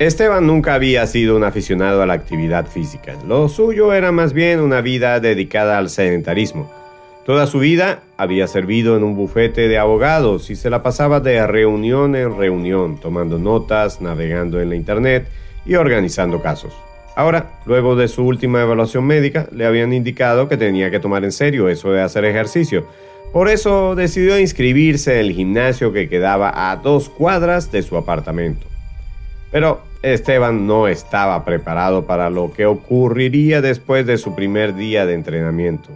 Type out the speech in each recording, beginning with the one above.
Esteban nunca había sido un aficionado a la actividad física. Lo suyo era más bien una vida dedicada al sedentarismo. Toda su vida había servido en un bufete de abogados y se la pasaba de reunión en reunión, tomando notas, navegando en la internet y organizando casos. Ahora, luego de su última evaluación médica, le habían indicado que tenía que tomar en serio eso de hacer ejercicio. Por eso decidió inscribirse en el gimnasio que quedaba a dos cuadras de su apartamento. Pero Esteban no estaba preparado para lo que ocurriría después de su primer día de entrenamiento.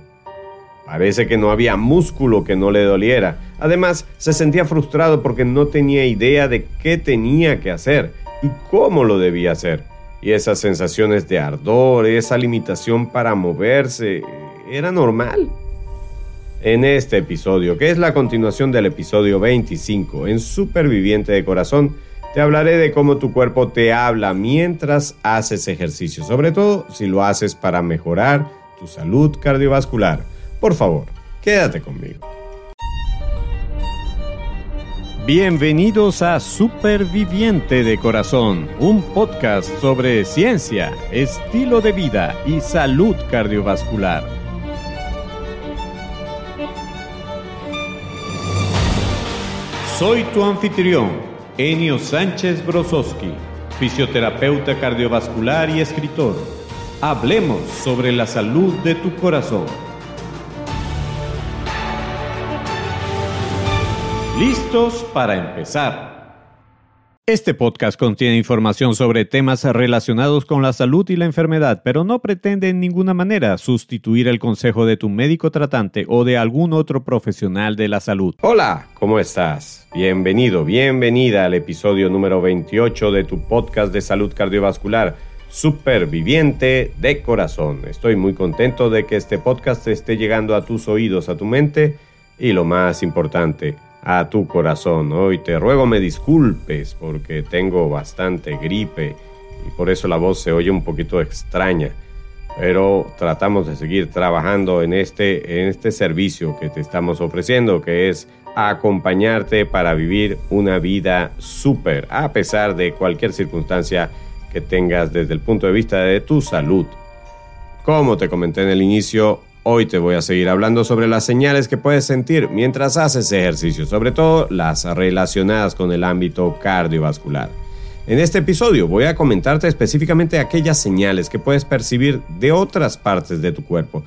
Parece que no había músculo que no le doliera. Además, se sentía frustrado porque no tenía idea de qué tenía que hacer y cómo lo debía hacer. Y esas sensaciones de ardor, esa limitación para moverse, era normal. En este episodio, que es la continuación del episodio 25 en Superviviente de Corazón, te hablaré de cómo tu cuerpo te habla mientras haces ejercicio, sobre todo si lo haces para mejorar tu salud cardiovascular. Por favor, quédate conmigo. Bienvenidos a Superviviente de Corazón, un podcast sobre ciencia, estilo de vida y salud cardiovascular. Soy tu anfitrión Enio Sánchez Brososki, fisioterapeuta cardiovascular y escritor. Hablemos sobre la salud de tu corazón. ¿Listos para empezar? Este podcast contiene información sobre temas relacionados con la salud y la enfermedad, pero no pretende en ninguna manera sustituir el consejo de tu médico tratante o de algún otro profesional de la salud. Hola, ¿cómo estás? Bienvenido, bienvenida al episodio número 28 de tu podcast de salud cardiovascular, Superviviente de Corazón. Estoy muy contento de que este podcast esté llegando a tus oídos, a tu mente y lo más importante, a tu corazón. Hoy te ruego me disculpes porque tengo bastante gripe y por eso la voz se oye un poquito extraña. Pero tratamos de seguir trabajando en este, en este servicio que te estamos ofreciendo, que es acompañarte para vivir una vida súper, a pesar de cualquier circunstancia que tengas desde el punto de vista de tu salud. Como te comenté en el inicio, Hoy te voy a seguir hablando sobre las señales que puedes sentir mientras haces ejercicio, sobre todo las relacionadas con el ámbito cardiovascular. En este episodio voy a comentarte específicamente aquellas señales que puedes percibir de otras partes de tu cuerpo.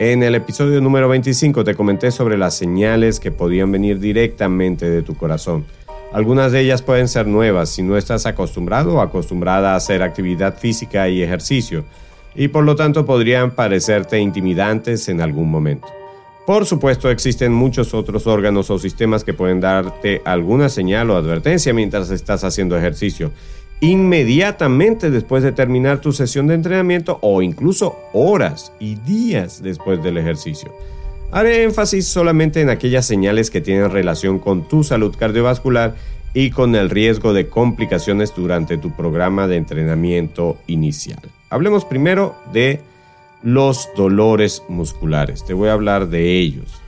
En el episodio número 25 te comenté sobre las señales que podían venir directamente de tu corazón. Algunas de ellas pueden ser nuevas si no estás acostumbrado o acostumbrada a hacer actividad física y ejercicio y por lo tanto podrían parecerte intimidantes en algún momento. Por supuesto, existen muchos otros órganos o sistemas que pueden darte alguna señal o advertencia mientras estás haciendo ejercicio, inmediatamente después de terminar tu sesión de entrenamiento o incluso horas y días después del ejercicio. Haré énfasis solamente en aquellas señales que tienen relación con tu salud cardiovascular y con el riesgo de complicaciones durante tu programa de entrenamiento inicial. Hablemos primero de los dolores musculares. Te voy a hablar de ellos.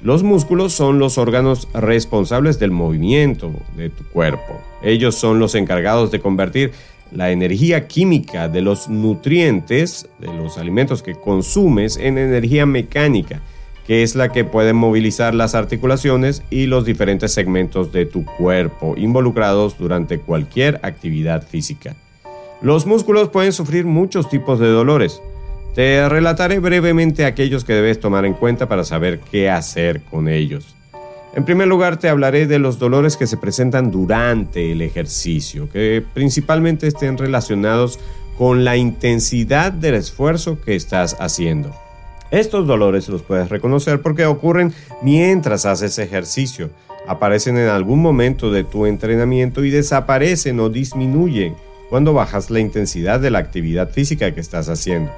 Los músculos son los órganos responsables del movimiento de tu cuerpo. Ellos son los encargados de convertir la energía química de los nutrientes, de los alimentos que consumes, en energía mecánica, que es la que puede movilizar las articulaciones y los diferentes segmentos de tu cuerpo involucrados durante cualquier actividad física. Los músculos pueden sufrir muchos tipos de dolores. Te relataré brevemente aquellos que debes tomar en cuenta para saber qué hacer con ellos. En primer lugar, te hablaré de los dolores que se presentan durante el ejercicio, que principalmente estén relacionados con la intensidad del esfuerzo que estás haciendo. Estos dolores los puedes reconocer porque ocurren mientras haces ejercicio, aparecen en algún momento de tu entrenamiento y desaparecen o disminuyen cuando bajas la intensidad de la actividad física que estás haciendo.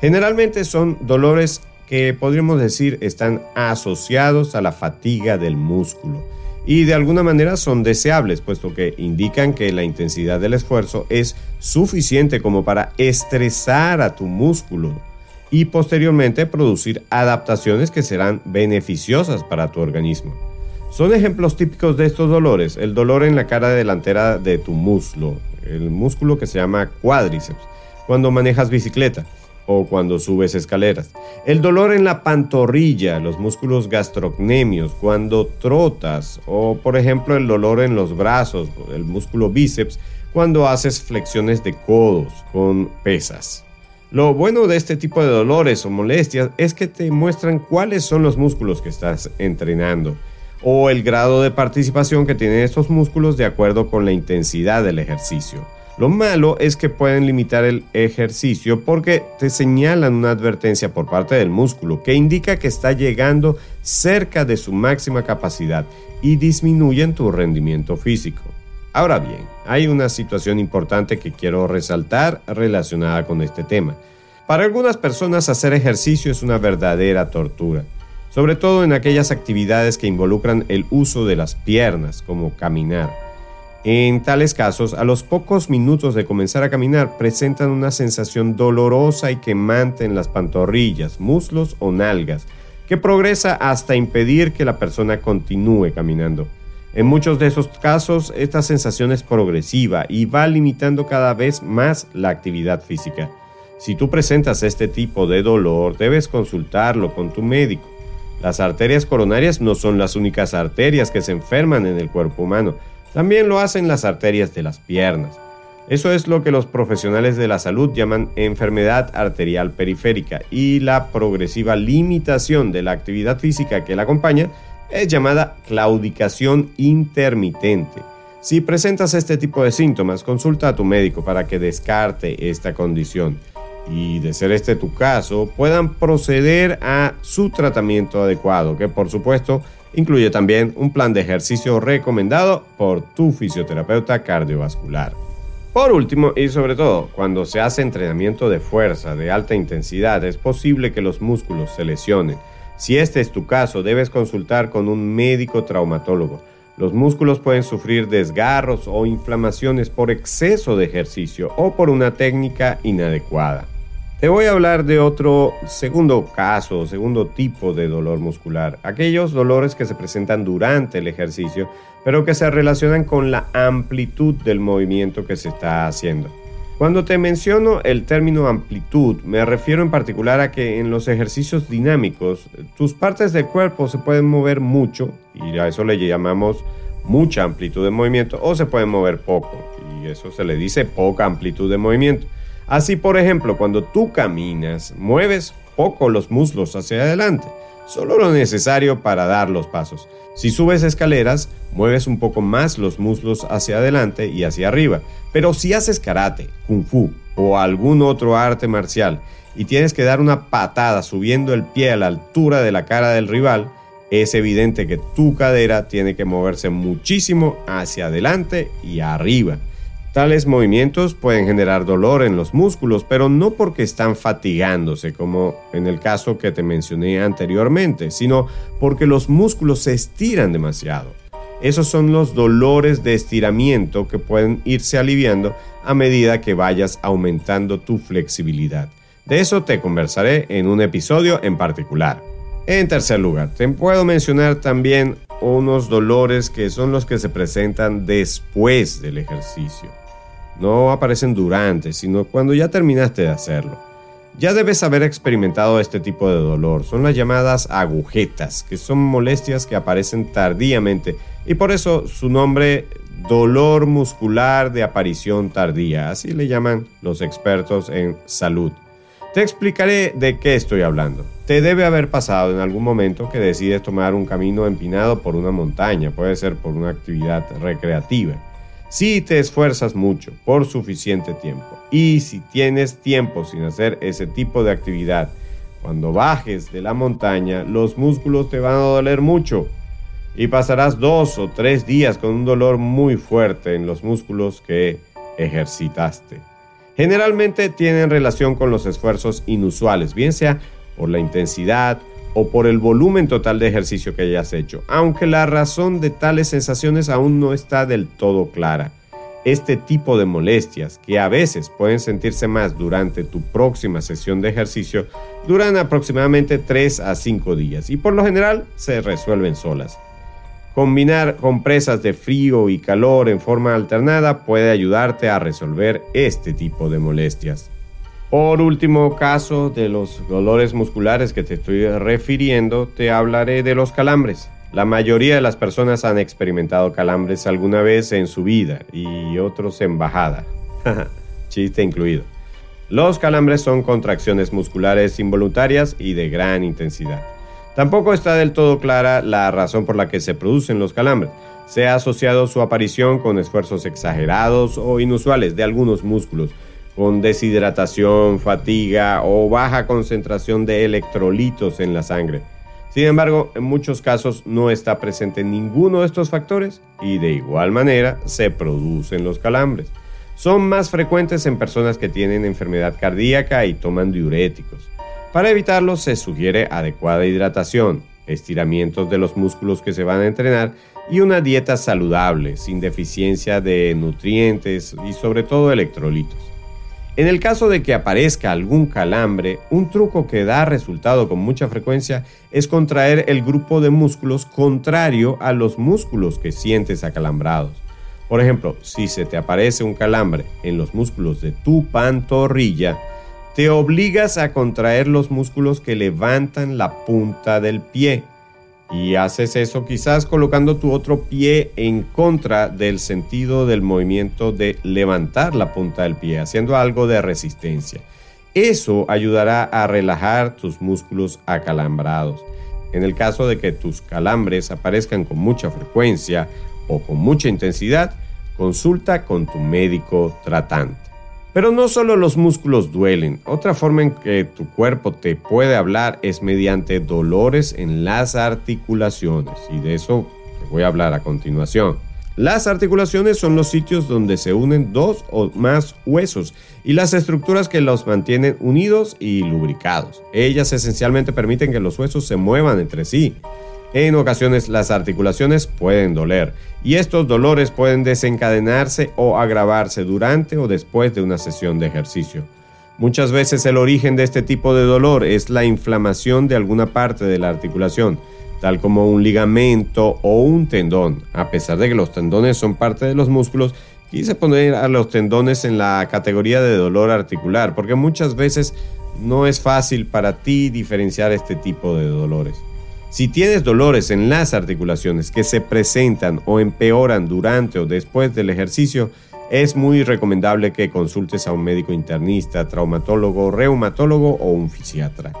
Generalmente son dolores que podríamos decir están asociados a la fatiga del músculo y de alguna manera son deseables, puesto que indican que la intensidad del esfuerzo es suficiente como para estresar a tu músculo y posteriormente producir adaptaciones que serán beneficiosas para tu organismo. Son ejemplos típicos de estos dolores, el dolor en la cara delantera de tu muslo, el músculo que se llama cuádriceps, cuando manejas bicicleta o cuando subes escaleras. El dolor en la pantorrilla, los músculos gastrocnemios, cuando trotas o por ejemplo el dolor en los brazos, el músculo bíceps, cuando haces flexiones de codos con pesas. Lo bueno de este tipo de dolores o molestias es que te muestran cuáles son los músculos que estás entrenando o el grado de participación que tienen estos músculos de acuerdo con la intensidad del ejercicio. Lo malo es que pueden limitar el ejercicio porque te señalan una advertencia por parte del músculo que indica que está llegando cerca de su máxima capacidad y disminuyen tu rendimiento físico. Ahora bien, hay una situación importante que quiero resaltar relacionada con este tema. Para algunas personas hacer ejercicio es una verdadera tortura, sobre todo en aquellas actividades que involucran el uso de las piernas, como caminar. En tales casos, a los pocos minutos de comenzar a caminar, presentan una sensación dolorosa y quemante en las pantorrillas, muslos o nalgas, que progresa hasta impedir que la persona continúe caminando. En muchos de esos casos, esta sensación es progresiva y va limitando cada vez más la actividad física. Si tú presentas este tipo de dolor, debes consultarlo con tu médico. Las arterias coronarias no son las únicas arterias que se enferman en el cuerpo humano. También lo hacen las arterias de las piernas. Eso es lo que los profesionales de la salud llaman enfermedad arterial periférica y la progresiva limitación de la actividad física que la acompaña es llamada claudicación intermitente. Si presentas este tipo de síntomas, consulta a tu médico para que descarte esta condición y, de ser este tu caso, puedan proceder a su tratamiento adecuado, que por supuesto Incluye también un plan de ejercicio recomendado por tu fisioterapeuta cardiovascular. Por último, y sobre todo, cuando se hace entrenamiento de fuerza de alta intensidad, es posible que los músculos se lesionen. Si este es tu caso, debes consultar con un médico traumatólogo. Los músculos pueden sufrir desgarros o inflamaciones por exceso de ejercicio o por una técnica inadecuada. Te voy a hablar de otro segundo caso, segundo tipo de dolor muscular, aquellos dolores que se presentan durante el ejercicio, pero que se relacionan con la amplitud del movimiento que se está haciendo. Cuando te menciono el término amplitud, me refiero en particular a que en los ejercicios dinámicos, tus partes del cuerpo se pueden mover mucho, y a eso le llamamos mucha amplitud de movimiento, o se pueden mover poco, y eso se le dice poca amplitud de movimiento. Así, por ejemplo, cuando tú caminas, mueves poco los muslos hacia adelante, solo lo necesario para dar los pasos. Si subes escaleras, mueves un poco más los muslos hacia adelante y hacia arriba. Pero si haces karate, kung fu o algún otro arte marcial y tienes que dar una patada subiendo el pie a la altura de la cara del rival, es evidente que tu cadera tiene que moverse muchísimo hacia adelante y arriba. Tales movimientos pueden generar dolor en los músculos, pero no porque están fatigándose, como en el caso que te mencioné anteriormente, sino porque los músculos se estiran demasiado. Esos son los dolores de estiramiento que pueden irse aliviando a medida que vayas aumentando tu flexibilidad. De eso te conversaré en un episodio en particular. En tercer lugar, te puedo mencionar también unos dolores que son los que se presentan después del ejercicio. No aparecen durante, sino cuando ya terminaste de hacerlo. Ya debes haber experimentado este tipo de dolor. Son las llamadas agujetas, que son molestias que aparecen tardíamente y por eso su nombre dolor muscular de aparición tardía, así le llaman los expertos en salud. Te explicaré de qué estoy hablando. Te debe haber pasado en algún momento que decides tomar un camino empinado por una montaña, puede ser por una actividad recreativa si te esfuerzas mucho por suficiente tiempo y si tienes tiempo sin hacer ese tipo de actividad, cuando bajes de la montaña los músculos te van a doler mucho y pasarás dos o tres días con un dolor muy fuerte en los músculos que ejercitaste. Generalmente tienen relación con los esfuerzos inusuales, bien sea por la intensidad o por el volumen total de ejercicio que hayas hecho, aunque la razón de tales sensaciones aún no está del todo clara. Este tipo de molestias, que a veces pueden sentirse más durante tu próxima sesión de ejercicio, duran aproximadamente 3 a 5 días y por lo general se resuelven solas. Combinar compresas de frío y calor en forma alternada puede ayudarte a resolver este tipo de molestias. Por último caso de los dolores musculares que te estoy refiriendo, te hablaré de los calambres. La mayoría de las personas han experimentado calambres alguna vez en su vida y otros en bajada. Chiste incluido. Los calambres son contracciones musculares involuntarias y de gran intensidad. Tampoco está del todo clara la razón por la que se producen los calambres. Se ha asociado su aparición con esfuerzos exagerados o inusuales de algunos músculos, con deshidratación, fatiga o baja concentración de electrolitos en la sangre. Sin embargo, en muchos casos no está presente ninguno de estos factores y de igual manera se producen los calambres. Son más frecuentes en personas que tienen enfermedad cardíaca y toman diuréticos. Para evitarlos se sugiere adecuada hidratación, estiramientos de los músculos que se van a entrenar y una dieta saludable, sin deficiencia de nutrientes y sobre todo electrolitos. En el caso de que aparezca algún calambre, un truco que da resultado con mucha frecuencia es contraer el grupo de músculos contrario a los músculos que sientes acalambrados. Por ejemplo, si se te aparece un calambre en los músculos de tu pantorrilla, te obligas a contraer los músculos que levantan la punta del pie. Y haces eso quizás colocando tu otro pie en contra del sentido del movimiento de levantar la punta del pie, haciendo algo de resistencia. Eso ayudará a relajar tus músculos acalambrados. En el caso de que tus calambres aparezcan con mucha frecuencia o con mucha intensidad, consulta con tu médico tratante. Pero no solo los músculos duelen, otra forma en que tu cuerpo te puede hablar es mediante dolores en las articulaciones y de eso te voy a hablar a continuación. Las articulaciones son los sitios donde se unen dos o más huesos y las estructuras que los mantienen unidos y lubricados. Ellas esencialmente permiten que los huesos se muevan entre sí. En ocasiones las articulaciones pueden doler y estos dolores pueden desencadenarse o agravarse durante o después de una sesión de ejercicio. Muchas veces el origen de este tipo de dolor es la inflamación de alguna parte de la articulación, tal como un ligamento o un tendón. A pesar de que los tendones son parte de los músculos, quise poner a los tendones en la categoría de dolor articular, porque muchas veces no es fácil para ti diferenciar este tipo de dolores. Si tienes dolores en las articulaciones que se presentan o empeoran durante o después del ejercicio, es muy recomendable que consultes a un médico internista, traumatólogo, reumatólogo o un fisiatra.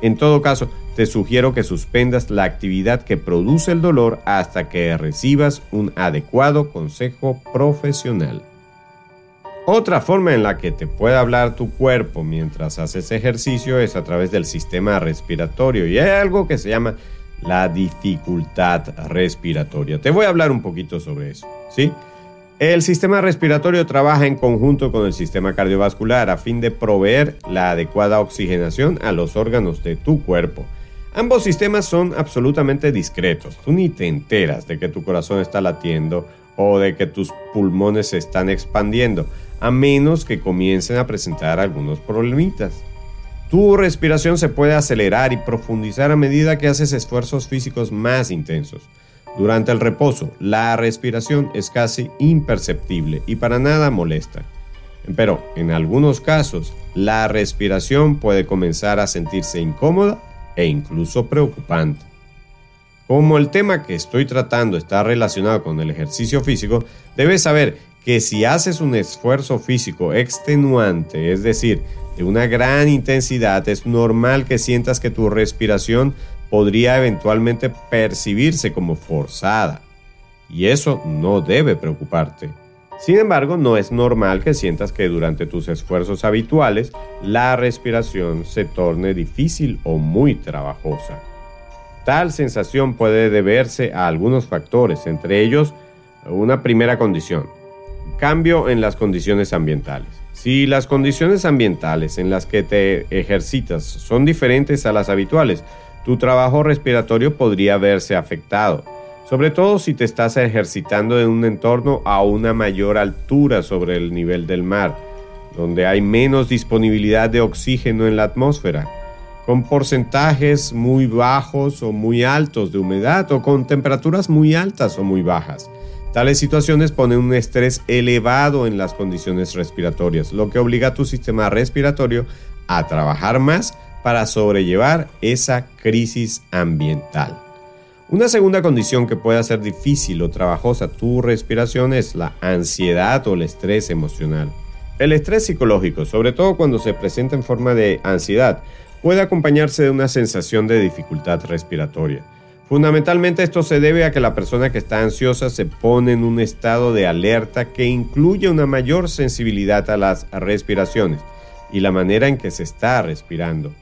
En todo caso, te sugiero que suspendas la actividad que produce el dolor hasta que recibas un adecuado consejo profesional. Otra forma en la que te puede hablar tu cuerpo mientras haces ejercicio es a través del sistema respiratorio y hay algo que se llama la dificultad respiratoria. Te voy a hablar un poquito sobre eso, ¿sí? El sistema respiratorio trabaja en conjunto con el sistema cardiovascular a fin de proveer la adecuada oxigenación a los órganos de tu cuerpo. Ambos sistemas son absolutamente discretos. Tú ni te enteras de que tu corazón está latiendo o de que tus pulmones se están expandiendo, a menos que comiencen a presentar algunos problemitas. Tu respiración se puede acelerar y profundizar a medida que haces esfuerzos físicos más intensos. Durante el reposo, la respiración es casi imperceptible y para nada molesta. Pero en algunos casos, la respiración puede comenzar a sentirse incómoda e incluso preocupante. Como el tema que estoy tratando está relacionado con el ejercicio físico, debes saber que si haces un esfuerzo físico extenuante, es decir, de una gran intensidad, es normal que sientas que tu respiración podría eventualmente percibirse como forzada. Y eso no debe preocuparte. Sin embargo, no es normal que sientas que durante tus esfuerzos habituales la respiración se torne difícil o muy trabajosa. Tal sensación puede deberse a algunos factores, entre ellos una primera condición, cambio en las condiciones ambientales. Si las condiciones ambientales en las que te ejercitas son diferentes a las habituales, tu trabajo respiratorio podría verse afectado, sobre todo si te estás ejercitando en un entorno a una mayor altura sobre el nivel del mar, donde hay menos disponibilidad de oxígeno en la atmósfera. con porcentajes muy bajos o muy altos de humedad o con temperaturas muy altas o muy bajas. Tales situaciones ponen un estrés elevado en las condiciones respiratorias, lo que obliga a tu sistema respiratorio a trabajar más para sobrellevar esa crisis ambiental. Una segunda condición que puede hacer difícil o trabajosa tu respiración es la ansiedad o el estrés emocional. El estrés psicológico, sobre todo cuando se presenta en forma de ansiedad, puede acompañarse de una sensación de dificultad respiratoria. Fundamentalmente esto se debe a que la persona que está ansiosa se pone en un estado de alerta que incluye una mayor sensibilidad a las respiraciones y la manera en que se está respirando,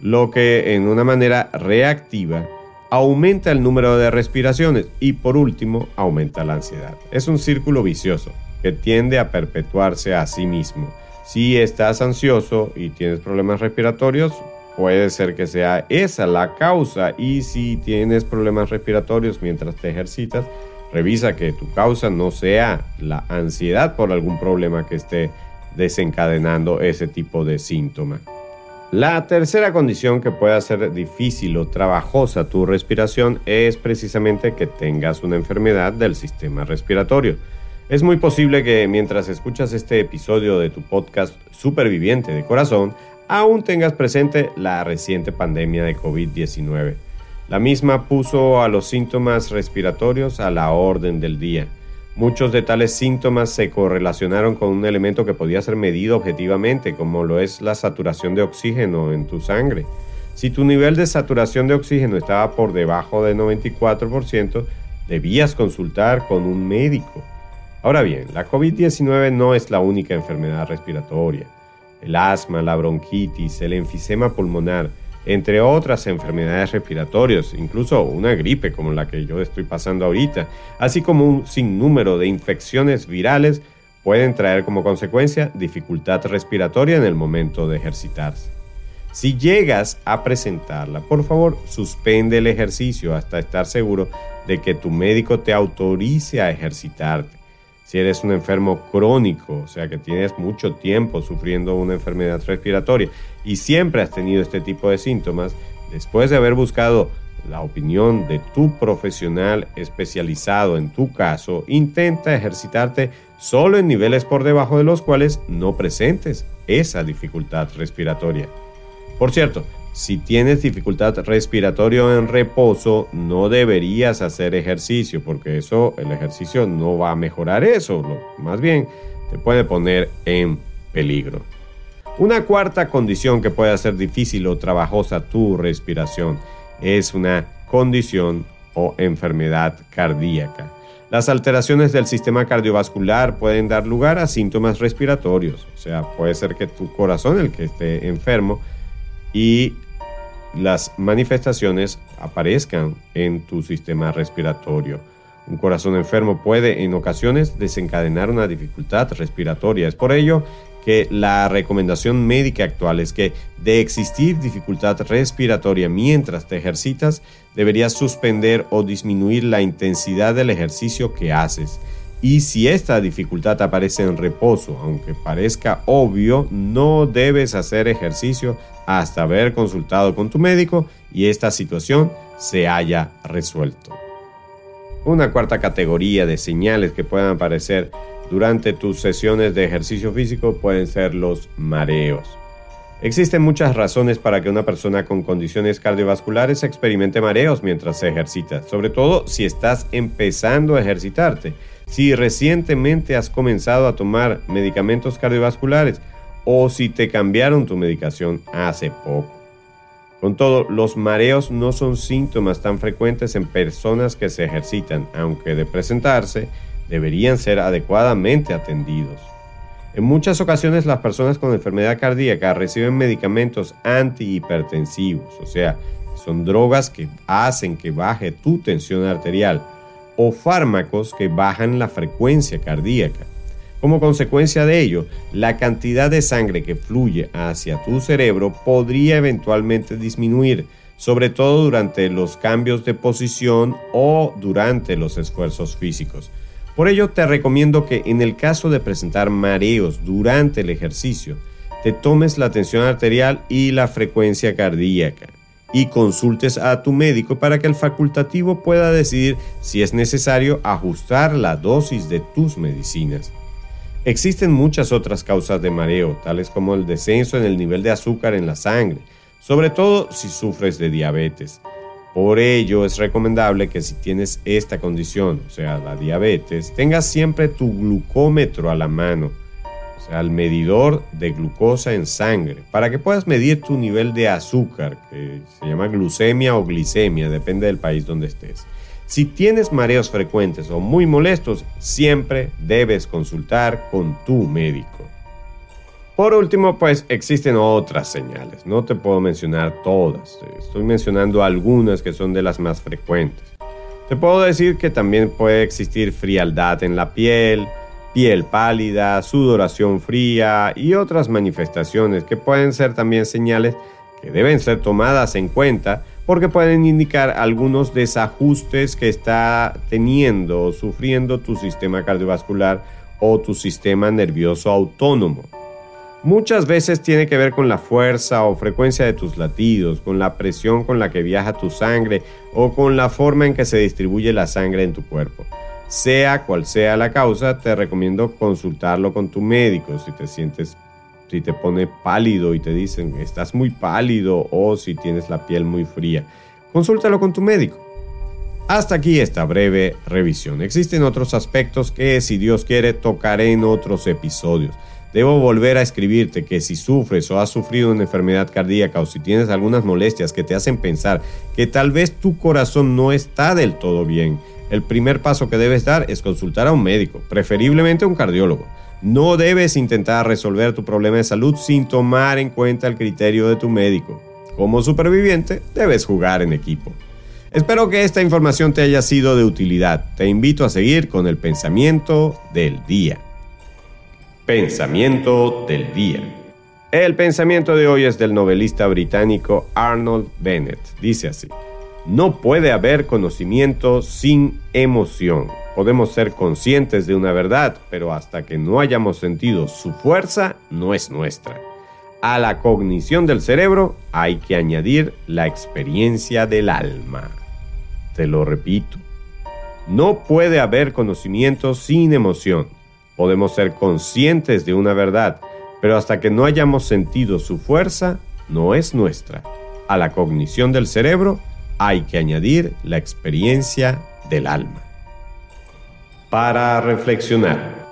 lo que en una manera reactiva aumenta el número de respiraciones y por último aumenta la ansiedad. Es un círculo vicioso que tiende a perpetuarse a sí mismo. Si estás ansioso y tienes problemas respiratorios, puede ser que sea esa la causa y si tienes problemas respiratorios mientras te ejercitas, revisa que tu causa no sea la ansiedad por algún problema que esté desencadenando ese tipo de síntoma. La tercera condición que puede hacer difícil o trabajosa tu respiración es precisamente que tengas una enfermedad del sistema respiratorio. Es muy posible que mientras escuchas este episodio de tu podcast Superviviente de Corazón, aún tengas presente la reciente pandemia de COVID-19. La misma puso a los síntomas respiratorios a la orden del día. Muchos de tales síntomas se correlacionaron con un elemento que podía ser medido objetivamente, como lo es la saturación de oxígeno en tu sangre. Si tu nivel de saturación de oxígeno estaba por debajo de 94%, debías consultar con un médico. Ahora bien, la COVID-19 no es la única enfermedad respiratoria. El asma, la bronquitis, el enfisema pulmonar, entre otras enfermedades respiratorias, incluso una gripe como la que yo estoy pasando ahorita, así como un sinnúmero de infecciones virales, pueden traer como consecuencia dificultad respiratoria en el momento de ejercitarse. Si llegas a presentarla, por favor, suspende el ejercicio hasta estar seguro de que tu médico te autorice a ejercitarte si eres un enfermo crónico, o sea que tienes mucho tiempo sufriendo una enfermedad respiratoria y siempre has tenido este tipo de síntomas, después de haber buscado la opinión de tu profesional especializado en tu caso, intenta ejercitarte solo en niveles por debajo de los cuales no presentes esa dificultad respiratoria. Por cierto, si tienes dificultad respiratoria en reposo, no deberías hacer ejercicio, porque eso, el ejercicio no va a mejorar eso, más bien te puede poner en peligro. Una cuarta condición que puede hacer difícil o trabajosa tu respiración es una condición o enfermedad cardíaca. Las alteraciones del sistema cardiovascular pueden dar lugar a síntomas respiratorios, o sea, puede ser que tu corazón el que esté enfermo y las manifestaciones aparezcan en tu sistema respiratorio. Un corazón enfermo puede en ocasiones desencadenar una dificultad respiratoria. Es por ello que la recomendación médica actual es que de existir dificultad respiratoria mientras te ejercitas, deberías suspender o disminuir la intensidad del ejercicio que haces. Y si esta dificultad aparece en reposo, aunque parezca obvio, no debes hacer ejercicio hasta haber consultado con tu médico y esta situación se haya resuelto. Una cuarta categoría de señales que puedan aparecer durante tus sesiones de ejercicio físico pueden ser los mareos. Existen muchas razones para que una persona con condiciones cardiovasculares experimente mareos mientras se ejercita, sobre todo si estás empezando a ejercitarte si recientemente has comenzado a tomar medicamentos cardiovasculares o si te cambiaron tu medicación hace poco. Con todo, los mareos no son síntomas tan frecuentes en personas que se ejercitan, aunque de presentarse, deberían ser adecuadamente atendidos. En muchas ocasiones las personas con enfermedad cardíaca reciben medicamentos antihipertensivos, o sea, son drogas que hacen que baje tu tensión arterial, o fármacos que bajan la frecuencia cardíaca. Como consecuencia de ello, la cantidad de sangre que fluye hacia tu cerebro podría eventualmente disminuir, sobre todo durante los cambios de posición o durante los esfuerzos físicos. Por ello te recomiendo que en el caso de presentar mareos durante el ejercicio, te tomes la tensión arterial y la frecuencia cardíaca y consultes a tu médico para que el facultativo pueda decidir si es necesario ajustar la dosis de tus medicinas. Existen muchas otras causas de mareo, tales como el descenso en el nivel de azúcar en la sangre, sobre todo si sufres de diabetes. Por ello es recomendable que si tienes esta condición, o sea, la diabetes, tengas siempre tu glucómetro a la mano, el medidor de glucosa en sangre, para que puedas medir tu nivel de azúcar, que se llama glucemia o glicemia, depende del país donde estés. Si tienes mareos frecuentes o muy molestos, siempre debes consultar con tu médico. Por último, pues existen otras señales. No te puedo mencionar todas. Estoy mencionando algunas que son de las más frecuentes. Te puedo decir que también puede existir frialdad en la piel, piel pálida, sudoración fría y otras manifestaciones que pueden ser también señales que deben ser tomadas en cuenta porque pueden indicar algunos desajustes que está teniendo o sufriendo tu sistema cardiovascular o tu sistema nervioso autónomo. Muchas veces tiene que ver con la fuerza o frecuencia de tus latidos, con la presión con la que viaja tu sangre o con la forma en que se distribuye la sangre en tu cuerpo. Sea cual sea la causa, te recomiendo consultarlo con tu médico si te sientes si te pone pálido y te dicen estás muy pálido o si tienes la piel muy fría. Consúltalo con tu médico. Hasta aquí esta breve revisión. Existen otros aspectos que, si Dios quiere, tocaré en otros episodios. Debo volver a escribirte que si sufres o has sufrido una enfermedad cardíaca o si tienes algunas molestias que te hacen pensar que tal vez tu corazón no está del todo bien, el primer paso que debes dar es consultar a un médico, preferiblemente un cardiólogo. No debes intentar resolver tu problema de salud sin tomar en cuenta el criterio de tu médico. Como superviviente, debes jugar en equipo. Espero que esta información te haya sido de utilidad. Te invito a seguir con el pensamiento del día. Pensamiento del día. El pensamiento de hoy es del novelista británico Arnold Bennett. Dice así. No puede haber conocimiento sin emoción. Podemos ser conscientes de una verdad, pero hasta que no hayamos sentido su fuerza, no es nuestra. A la cognición del cerebro hay que añadir la experiencia del alma. Te lo repito. No puede haber conocimiento sin emoción. Podemos ser conscientes de una verdad, pero hasta que no hayamos sentido su fuerza, no es nuestra. A la cognición del cerebro hay que añadir la experiencia del alma. Para reflexionar.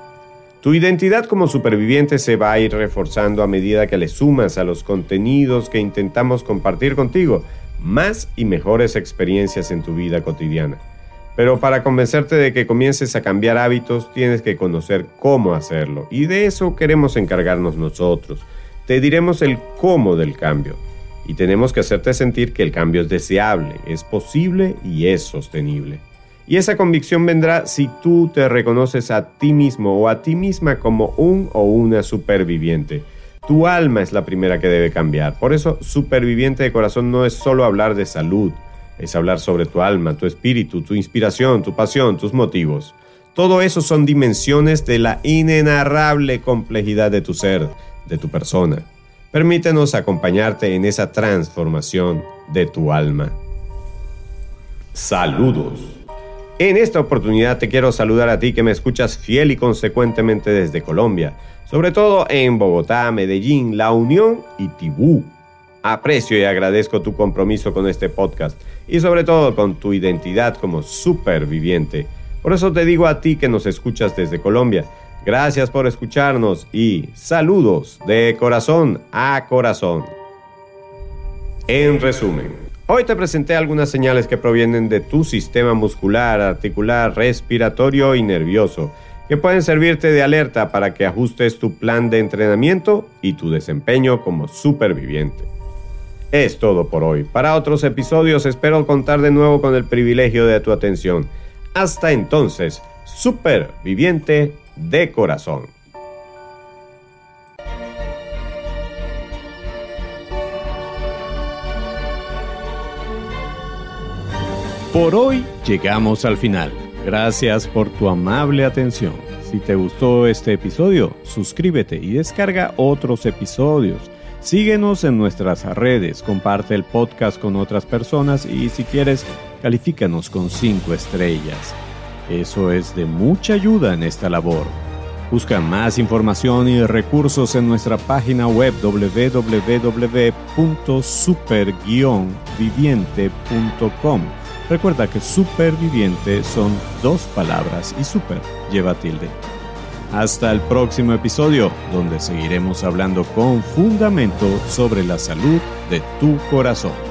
Tu identidad como superviviente se va a ir reforzando a medida que le sumas a los contenidos que intentamos compartir contigo más y mejores experiencias en tu vida cotidiana. Pero para convencerte de que comiences a cambiar hábitos, tienes que conocer cómo hacerlo. Y de eso queremos encargarnos nosotros. Te diremos el cómo del cambio y tenemos que hacerte sentir que el cambio es deseable, es posible y es sostenible. Y esa convicción vendrá si tú te reconoces a ti mismo o a ti misma como un o una superviviente. Tu alma es la primera que debe cambiar. Por eso, superviviente de corazón no es solo hablar de salud, es hablar sobre tu alma, tu espíritu, tu inspiración, tu pasión, tus motivos. Todo eso son dimensiones de la inenarrable complejidad de tu ser, de tu persona. Permítenos acompañarte en esa transformación de tu alma. Saludos. En esta oportunidad te quiero saludar a ti que me escuchas fiel y consecuentemente desde Colombia, sobre todo en Bogotá, Medellín, La Unión y Tibú. Aprecio y agradezco tu compromiso con este podcast y sobre todo con tu identidad como superviviente. Por eso te digo a ti que nos escuchas desde Colombia, Gracias por escucharnos y saludos de corazón a corazón. En resumen, hoy te presenté algunas señales que provienen de tu sistema muscular, articular, respiratorio y nervioso, que pueden servirte de alerta para que ajustes tu plan de entrenamiento y tu desempeño como superviviente. Es todo por hoy. Para otros episodios espero contar de nuevo con el privilegio de tu atención. Hasta entonces, superviviente de corazón. Por hoy llegamos al final. Gracias por tu amable atención. Si te gustó este episodio, suscríbete y descarga otros episodios. Síguenos en nuestras redes, comparte el podcast con otras personas y si quieres, califícanos con 5 estrellas. Eso es de mucha ayuda en esta labor. Busca más información y recursos en nuestra página web www.super-viviente.com. Recuerda que superviviente son dos palabras y super lleva tilde. Hasta el próximo episodio, donde seguiremos hablando con fundamento sobre la salud de tu corazón.